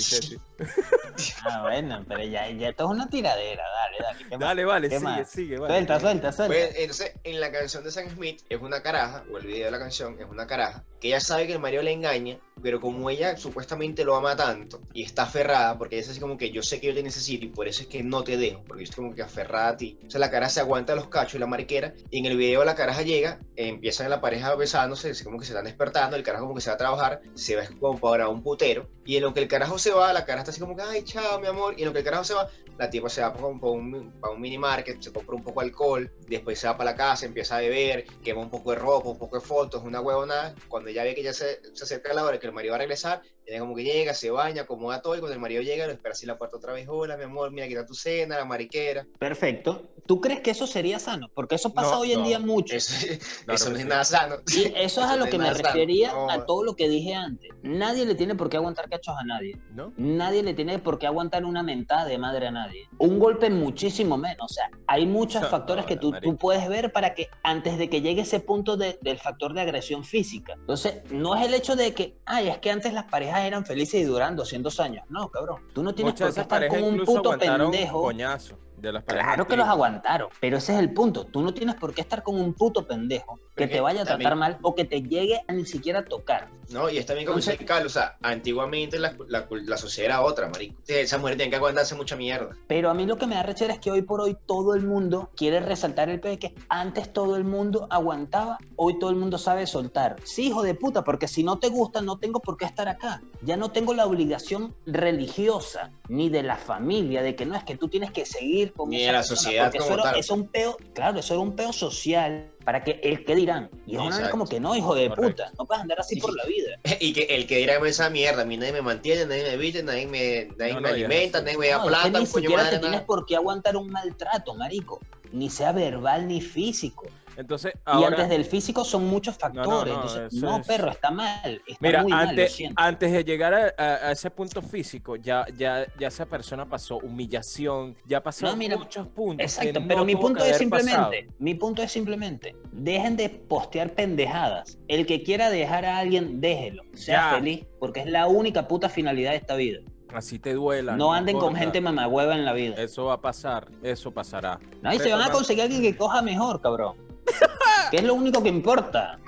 Ah, bueno, pero ya, ya esto es una tiradera. Dale, dale. ¿qué más? Dale, vale, ¿Qué sigue, más? sigue, vale. Suelta, suelta, suelta. Pues, entonces, en la canción de Sam Smith es una caraja, o el video de la canción es una caraja, que ella sabe que el marido le engaña, pero como ella supuestamente lo ama tanto y está aferrada, porque ella es así como que yo sé que yo te necesito y por eso es que no te dejo, porque yo estoy como que aferrada a ti. O sea, la caraja se aguanta los cachos y la mariquera, y en el video la caraja llega, empiezan pareja besándose, como que se están despertando, el carajo como que se va a trabajar, se va como para un putero, y en lo que el carajo se va, la caraja está así como que, ay, chao, mi amor, y en lo que el carajo se va, la tipa se va para un, un mini market, se compra un poco de alcohol, después se va para la casa, empieza a beber, quema un poco de ropa, un poco de fotos, una huevonada. Cuando ya ve que ya se, se acerca la hora que el marido va a regresar, ella como que llega, se baña, acomoda todo, y cuando el marido llega, lo espera así en la puerta otra vez, hola, mi amor, mira, aquí está tu cena, la mariquera. Perfecto. ¿Tú crees que eso sería sano? Porque eso pasa No, hoy en no, día mucho. Eso, no es nada sano. Y eso es a no lo que me refería No, a todo lo que dije antes. Nadie le tiene por qué aguantar cachos a nadie. ¿No? Nadie le tiene por qué aguantar una mentada de madre a nadie. Un golpe muchísimo menos. O sea, hay muchos No, factores que tú, tú puedes ver para que antes de que llegue ese punto de- del factor de agresión física. Entonces, no es el hecho de que, ay, es que antes las parejas eran felices y duran 200 años. No, cabrón. Tú no tienes Muchas por qué estar parejas con un puto pendejo. coñazo de las parejas. Claro que los aguantaron, pero ese es el punto. Tú no tienes por qué estar con un puto pendejo que te vaya a tratar también- mal o que te llegue a ni siquiera tocar. No, y está bien como dice Entonces- Carlos, o sea, antiguamente la, la, la sociedad era otra, marico. Esa mujer tiene que aguantarse mucha mierda. Pero a mí lo que me da rechera es que hoy por hoy todo el mundo quiere resaltar el pedo que antes todo el mundo aguantaba, hoy todo el mundo sabe soltar. Sí, hijo de puta, porque si no te gusta no tengo por qué estar acá. Ya no tengo la obligación religiosa ni de la familia de que no es que tú tienes que seguir con Ni esa la sociedad porque eso como era, tal. eso un peo, claro, eso era un peo social para que el que dirán. Y es una como que no, hijo de Correcto. puta, no puedes andar así por la vida. Y que el que dirá esa mierda, a mí nadie me mantiene, nadie me viste, nadie me, nadie No, me no, alimenta, nadie me da No, es que plata, ni un coño siquiera madre, te tienes por qué aguantar un maltrato, marico. ni sea verbal ni físico. Entonces, Y ahora, antes del físico son muchos No, no, factores. no, Entonces, no, es- perro, está mal. Está mira, muy mal, antes, siento. antes de llegar a, a- a ese punto físico, ya, ya, ya esa persona pasó humillación, ya pasó No, mira, muchos puntos. Exacto, no pero mi punto es haber pasado. simplemente, mi punto es simplemente, dejen de postear pendejadas. El que quiera dejar a alguien, déjelo. Sea Ya. feliz, porque es la única puta finalidad de esta vida. Así te duela. No anden con importa. gente mamagüeva en la vida. Eso va a pasar, eso pasará. No, y se van a conseguir alguien que coja mejor, cabrón. que es lo único que importa.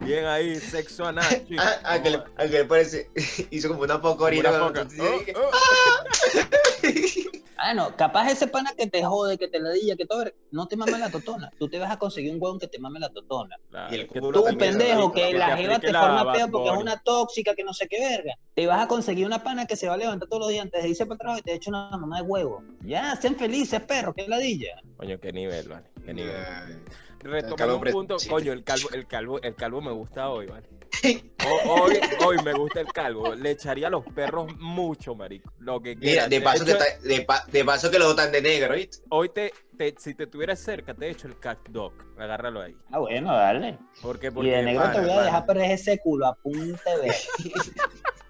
Bien ahí, sexo anal. chico. Ah, ah, que le, ah, que le parece, hizo como una dices que- Oh, oh. Ah, no, capaz ese pana que te jode, que te ladilla, que todo, no te mame la totona. Tú te vas a conseguir un huevón que te mame la totona. Claro, Y el Tú, pendejo, que que la te jeva te forma Bad peo porque es una tóxica, que no sé qué verga. Te vas a conseguir una pana que se va a levantar todos los días antes de irse para el trabajo y te echa una mamá de huevo. Ya, sean felices, perro, que ladilla. Coño, qué nivel, vale. Qué nivel. Retomando un punto, sí. coño, el calvo, el calvo, el calvo me gusta hoy, ¿vale? O- hoy, hoy me gusta el calvo. Le echaría a los perros mucho, marico. Lo que Mira, de paso, hecho, está- de, pa- de paso que lo botan de negro, ¿viste? Hoy te, te- si te tuvieras cerca, te echo el cat dog. Agárralo ahí. Ah, bueno, dale. Porque, Y porque de negro te voy a dejar perder ese culo, apunte ver.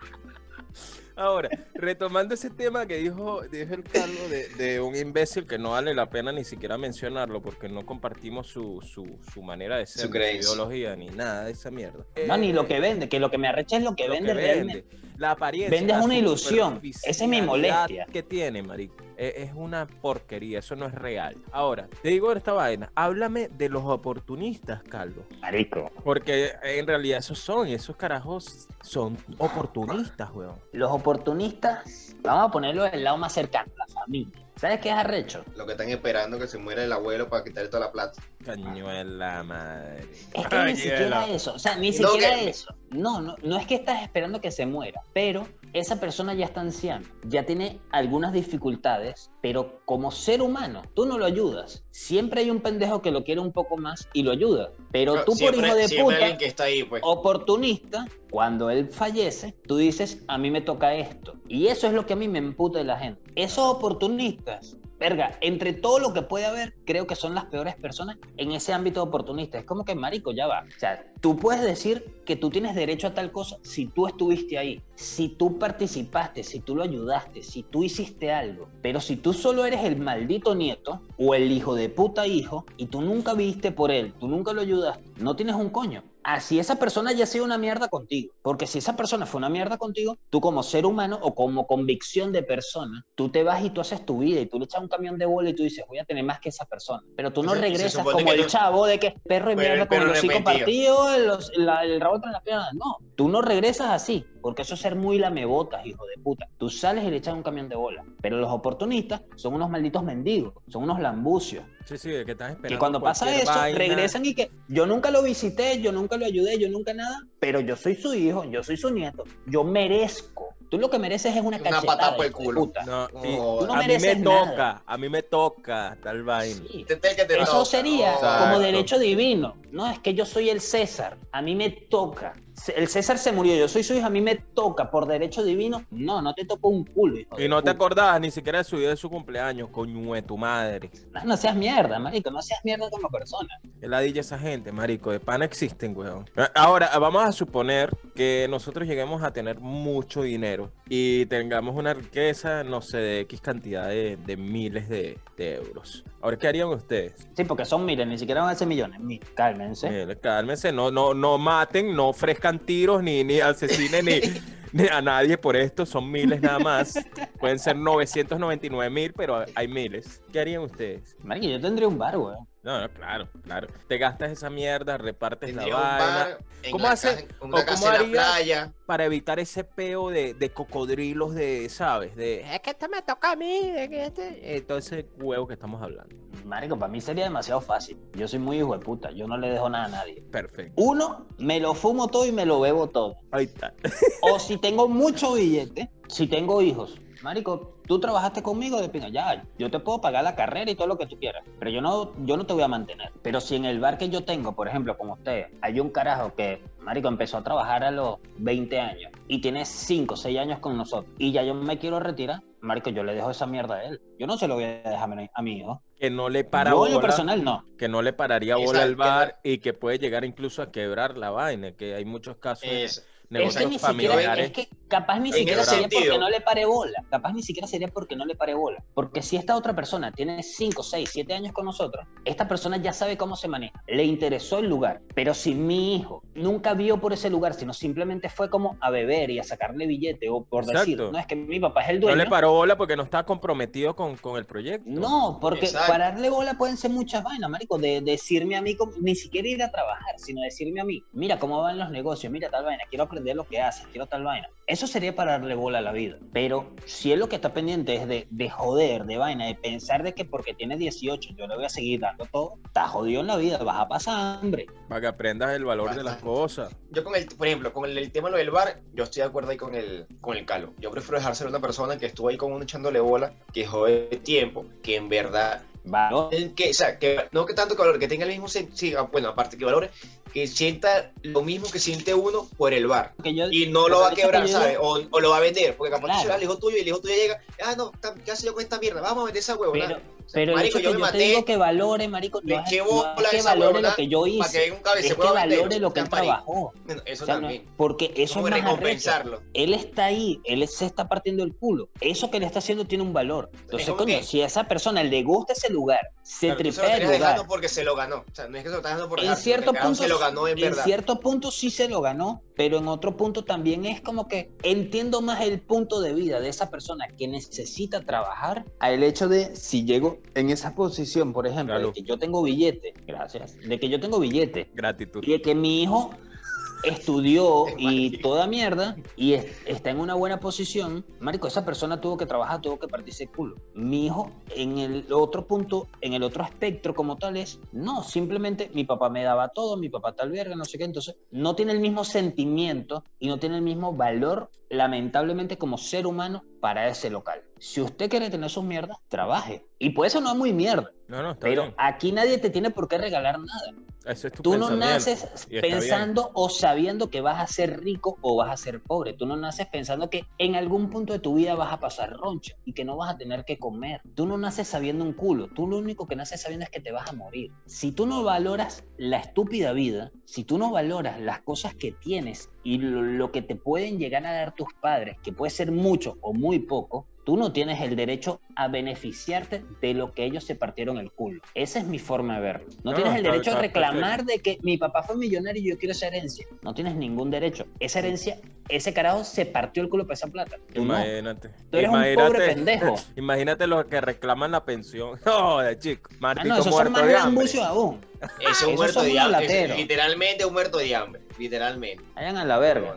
Ahora, retomando ese tema que dijo, dijo el Carlos de, de un imbécil que no vale la pena ni siquiera mencionarlo porque no compartimos su, su, su manera de ser, Su ideología, ni nada de esa mierda. No, ni lo Eh, que vende, que lo que me arrecha es lo que lo vende que realmente. vende, La apariencia. Vende es una ilusión. Esa es mi molestia. que tiene, marico. Es, es una porquería, eso no es real. Ahora, te digo esta vaina, háblame de los oportunistas, Carlos. Marico. Porque en realidad esos son, y esos carajos son oportunistas, weón. Los oportunistas, vamos a ponerlo del lado más cercano, la familia. ¿Sabes qué es arrecho? Lo que están esperando que se muera el abuelo para quitarle toda la plata. Cañuela madre. Es que ni siquiera eso, o sea, ni No, siquiera que- eso. No, no, no es que estás esperando que se muera, pero esa persona ya está anciana, ya tiene algunas dificultades, pero como ser humano, tú no lo ayudas. Siempre hay un pendejo que lo quiere un poco más y lo ayuda, pero tú por hijo de puta, alguien que está ahí, pues. oportunista, cuando él fallece, tú dices, a mí me toca esto. Y eso es lo que a mí me emputa de la gente. Esos oportunistas, verga, entre todo lo que puede haber, creo que son las peores personas en ese ámbito oportunista. Es como que, marico, ya va. O sea, tú puedes decir que tú tienes derecho a tal cosa si tú estuviste ahí, si tú participaste, si tú lo ayudaste, si tú hiciste algo. Pero si tú solo eres el maldito nieto o el hijo de puta hijo y tú nunca viste por él, tú nunca lo ayudaste, no tienes un coño. Así esa persona ya ha sido una mierda contigo. Porque si esa persona fue una mierda contigo, tú como ser humano o como convicción de persona, tú te vas y tú haces tu vida y tú le echas un camión de bola y tú dices, voy a tener más que esa persona. Pero tú no regresas como el chavo de que perro y mierda con el perro hocico partido, los- la- el rabo entre las piernas. No, tú no regresas así, porque eso es ser muy lamebotas, hijo de puta. Tú sales y le echas un camión de bola. Pero los oportunistas son unos malditos mendigos, son unos lambucios. Sí, sí, que estás esperando. Que cuando pasa eso, vaina. regresan y que yo nunca lo visité, yo nunca lo ayudé, yo nunca nada, pero yo soy su hijo, yo soy su nieto, yo merezco. Tú lo que mereces es una Una cachetada. patada por el culo. puta. No, y Tú no a mí me toca, a mí me toca tal vaina. Sí. Te Eso toca. sería como derecho divino. No, es que yo soy el César, a mí me toca. El César se murió, yo soy su hijo, a mí me toca por derecho divino. No, no te tocó un culo, hijo Y no te acordabas ni siquiera de su día de su cumpleaños, coño de tu madre. No, no seas mierda, marico, no seas mierda como persona. Que ladilla esa gente, marico. De pana existen, weón. Ahora, vamos a suponer que nosotros lleguemos a tener mucho dinero y tengamos una riqueza, no sé, de X cantidad de, de miles de, de euros. Ahora, ¿qué harían ustedes? Sí, porque son miles, ni siquiera van a ser millones. Cálmense. Eh, cálmense, no, no, no maten, no ofrezcan tiros, ni, ni asesinen ni, ni a nadie por esto. Son miles nada más. Pueden ser 999 mil, pero hay miles. ¿Qué harían ustedes? Marico, yo tendría un bar, weón. No, no, claro, claro. Te gastas esa mierda, repartes Tendría la vaina. ¿Cómo la hace- casa- una o casa cómo harías? playa. para evitar ese peo de, de cocodrilos de, ¿sabes? De, es que este me toca a mí, es que este... todo ese huevo que estamos hablando. Marico, para mí sería demasiado fácil. Yo soy muy hijo de puta, yo no le dejo nada a nadie. Perfecto. Uno, me lo fumo todo y me lo bebo todo. Ahí está. O si tengo mucho billete, si tengo hijos. Marico, tú trabajaste conmigo de pinga, ya, yo te puedo pagar la carrera y todo lo que tú quieras, pero yo no, yo no te voy a mantener. Pero si en el bar que yo tengo, por ejemplo, como usted, hay un carajo que, Marico, empezó a trabajar a los 20 años y tiene 5 o 6 años con nosotros y ya yo me quiero retirar, marico, yo le dejo esa mierda a él. Yo no se lo voy a dejar a mi, hijo. Que no le para Yo personal no. que no le pararía bola Exacto, al que no- bar y que puede llegar incluso a quebrar la vaina, que hay muchos casos Es- Es que ni siquiera, es que capaz ni En siquiera sería porque sentido. no le pare bola. Capaz ni siquiera sería porque no le pare bola. Porque si esta otra persona tiene 5, 6, 7 años con nosotros, esta persona ya sabe cómo se maneja. Le interesó el lugar. Pero si mi hijo nunca vio por ese lugar, sino simplemente fue como a beber y a sacarle billete o por decir, Exacto. no es que mi papá es el No dueño. le paró bola porque no estaba comprometido con, con el proyecto. No, porque Exacto. pararle bola pueden ser muchas vainas, marico, de decirme a mí, como- ni siquiera ir a trabajar, sino decirme a mí, mira cómo van los negocios, mira tal vaina, quiero aprender lo que haces, quiero tal vaina. Eso sería pararle bola a la vida. Pero si él lo que está pendiente es de, de joder, de vaina, de pensar de que porque tiene 18 yo le voy a seguir dando todo, está jodido en la vida, vas a pasar hambre. Para que aprendas el valor de las Bastante. cosas. Yo con el, por ejemplo, con el, el tema lo del bar, yo estoy de acuerdo ahí con el, con el calo. Yo prefiero dejárselo a una persona que estuvo ahí con uno echándole bola, que jode tiempo, que en verdad Que, o sea, que no que tanto que valore, que tenga el mismo sí, ah, bueno, aparte que valore, que sienta lo mismo que siente uno por el bar. Que yo- Y no lo va a que quebrar, yo ¿sabes? O, o lo va a vender, porque capaz Claro. que el hijo tuyo y el hijo tuyo llega, ah, no, ¿qué hace yo con esta mierda? Vamos a vender esa huevona. Pero, pero marico, yo que me yo te maté digo que valore, marico, no es, no que esa valore huevona lo que yo para que hice, venga un cabeza es que valore lo que él trabajó. Bueno, eso O sea, no- también. porque eso Como es más arrecho. recompensarlo. Él está ahí, él se está partiendo el culo. Eso que le está haciendo tiene un valor. Entonces, coño, que- si a esa persona le gusta ese lugar, se Claro, tú se lo tripea el lugar. dejando porque se lo ganó. O sea, no es que se lo estás dejando por En dejar, cierto, punto, se lo ganó en en verdad. cierto punto sí se lo ganó, pero en otro punto también es como que entiendo más el punto de vida de esa persona que necesita trabajar al hecho de si llego en esa posición, por ejemplo, Claro. de que yo tengo billete, gracias, de que yo tengo billete Gratitud. y de que mi hijo estudió Es y toda mierda y es- está en una buena posición, marico, esa persona tuvo que trabajar, tuvo que partirse el culo. Mi hijo en el otro punto, en el otro espectro como tal es, no, simplemente mi papá me daba todo, mi papá tal verga, no sé qué, entonces no tiene el mismo sentimiento y no tiene el mismo valor, lamentablemente, como ser humano para ese local. Si usted quiere tener sus mierdas, trabaje. Y puede sonar muy mierda, No, no, pero bien. aquí nadie te tiene por qué regalar nada. Es tu Tú no naces bien. pensando o sabiendo que vas a ser rico o vas a ser pobre. Tú no naces pensando que en algún punto de tu vida vas a pasar roncha y que no vas a tener que comer. Tú no naces sabiendo un culo. Tú lo único que naces sabiendo es que te vas a morir. Si tú no valoras la estúpida vida, si tú no valoras las cosas que tienes y lo, lo que te pueden llegar a dar tus padres, que puede ser mucho o muy poco, Tú no tienes el derecho a beneficiarte de lo que ellos se partieron el culo. Esa es mi forma de verlo. No, No, tienes el derecho a reclamar de que mi papá fue millonario y yo quiero esa herencia. No tienes ningún derecho. Esa herencia, ese carajo se partió el culo para esa plata. Tú no. Imagínate. Tú eres un pobre pendejo. Imagínate los que reclaman la pensión. No, de chico. Ah, Martito no, esos son más aún. Ese es un muerto de hambre. Literalmente un muerto de hambre. Literalmente. Vayan a la verga.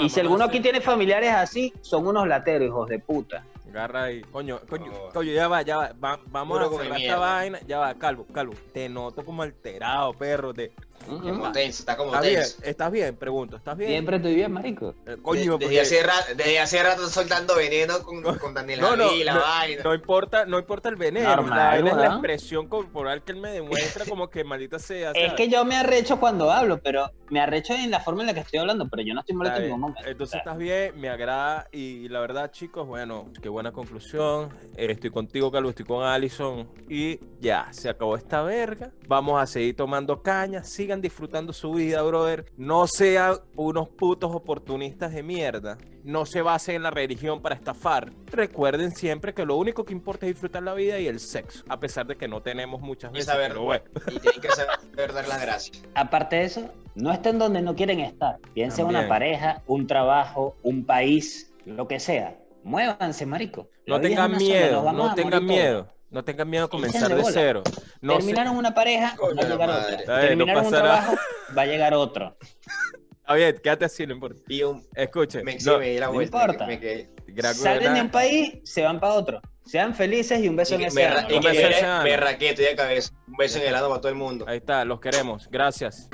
Y si alguno aquí tiene familiares así, son unos lateros, hijos de puta. Agarra ahí. Coño, coño, coño, ya va, ya va. Va- vamos Puro a cerrar esta vaina. Ya va, calvo, calvo. Te noto como alterado, perro. Te... Como tenso, está como ¿Estás bien? tenso. ¿Estás bien? Pregunto, ¿estás bien? Siempre estoy bien, marico. Eh, De- Coño, desde, porque- hace rato, desde hace rato soltando veneno con, con Daniel No, no, Javi, la no, vaina. no importa, no importa el veneno, Normal, la vaina es la expresión corporal que él me demuestra como que maldita sea. Es que yo me arrecho cuando hablo, pero me arrecho en la forma en la que estoy hablando, pero yo no estoy molesto en bien. ningún momento. Entonces estás bien, me agrada y la verdad chicos, bueno, qué buena conclusión. Eh, estoy contigo, Carlos, estoy con Allison y ya, se acabó esta verga. Vamos a seguir tomando caña, sigan disfrutando su vida, brother. No sean unos putos oportunistas de mierda. No se basen en la religión para estafar. Recuerden siempre que lo único que importa es disfrutar la vida y el sexo, a pesar de que no tenemos muchas Y veces. saber, pero bueno. y tienen que saber dar las gracias. aparte de eso, no estén donde no quieren estar. Piensen También. una pareja, un trabajo, un país, lo que sea. Muévanse, marico. La No tengan sola, miedo, no tengan todos. No tengan miedo a comenzar de cero. No se- Terminaron una pareja, Coño va a llegar madre. otra. Está bien, no Terminaron un trabajo, va a llegar otro. Está bien, quédate así, no importa. Y un, Escuche, me, no, sí, me la no vuelta. importa. Me quedé. Salen de un país, se van para otro. Sean felices y un beso Y en ese me, y me raqué, estoy de cabeza. Un beso en el ano para todo el mundo. Ahí está, los queremos. Gracias.